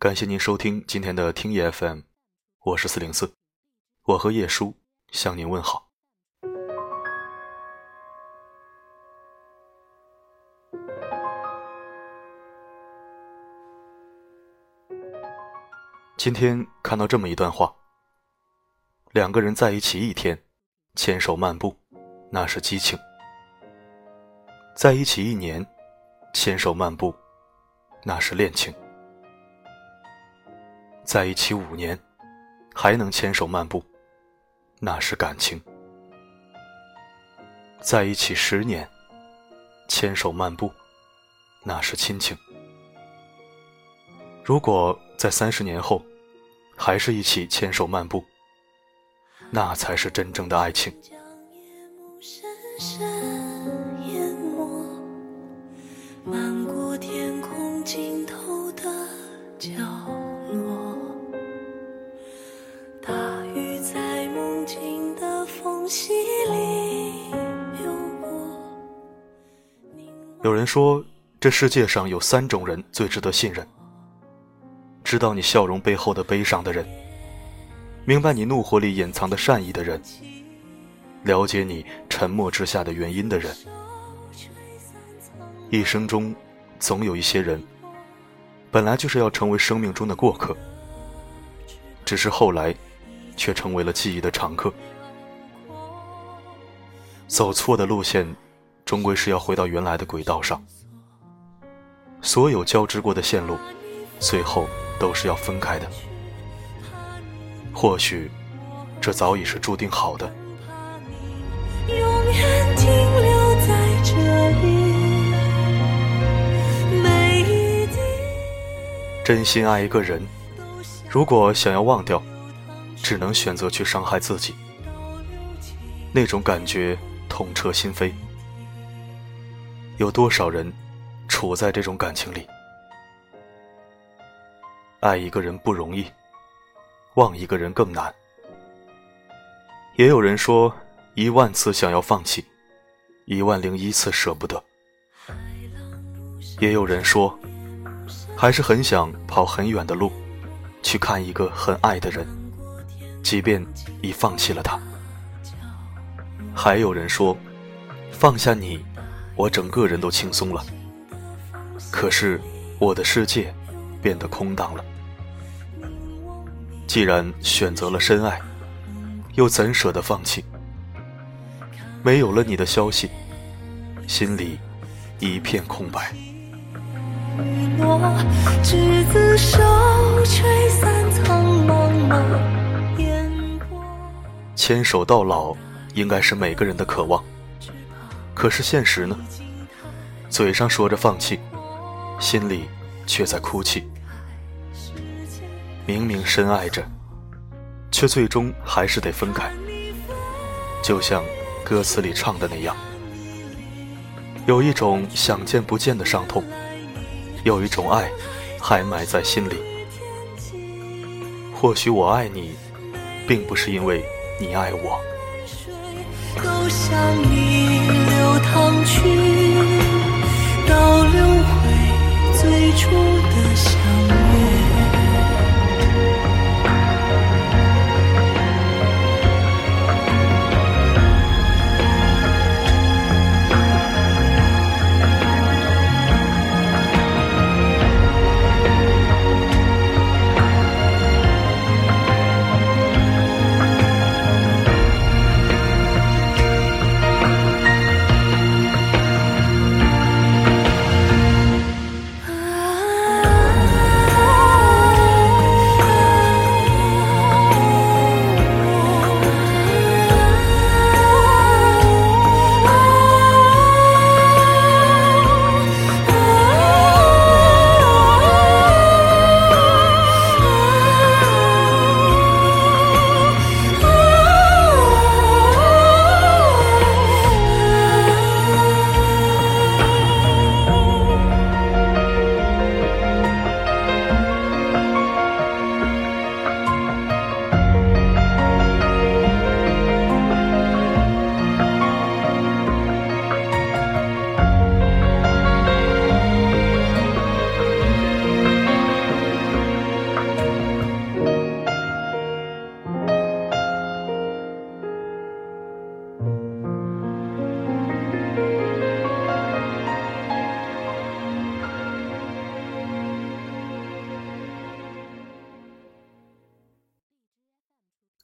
感谢您收听今天的听夜 FM，我是四零四，我和叶叔向您问好。今天看到这么一段话：两个人在一起一天，牵手漫步，那是激情；在一起一年，牵手漫步，那是恋情。在一起五年，还能牵手漫步，那是感情；在一起十年，牵手漫步，那是亲情。如果在三十年后，还是一起牵手漫步，那才是真正的爱情。有人说，这世界上有三种人最值得信任：知道你笑容背后的悲伤的人，明白你怒火里隐藏的善意的人，了解你沉默之下的原因的人。一生中，总有一些人，本来就是要成为生命中的过客，只是后来，却成为了记忆的常客。走错的路线。终归是要回到原来的轨道上。所有交织过的线路，最后都是要分开的。或许，这早已是注定好的。真心爱一个人，如果想要忘掉，只能选择去伤害自己。那种感觉痛彻心扉。有多少人处在这种感情里？爱一个人不容易，忘一个人更难。也有人说，一万次想要放弃，一万零一次舍不得。也有人说，还是很想跑很远的路，去看一个很爱的人，即便已放弃了他。还有人说，放下你。我整个人都轻松了，可是我的世界变得空荡了。既然选择了深爱，又怎舍得放弃？没有了你的消息，心里一片空白。牵手到老，应该是每个人的渴望。可是现实呢？嘴上说着放弃，心里却在哭泣。明明深爱着，却最终还是得分开。就像歌词里唱的那样，有一种想见不见的伤痛，有一种爱还埋在心里。或许我爱你，并不是因为你爱我。淌去，倒流回最初的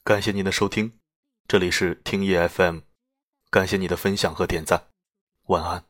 感谢您的收听，这里是听夜 FM，感谢你的分享和点赞，晚安。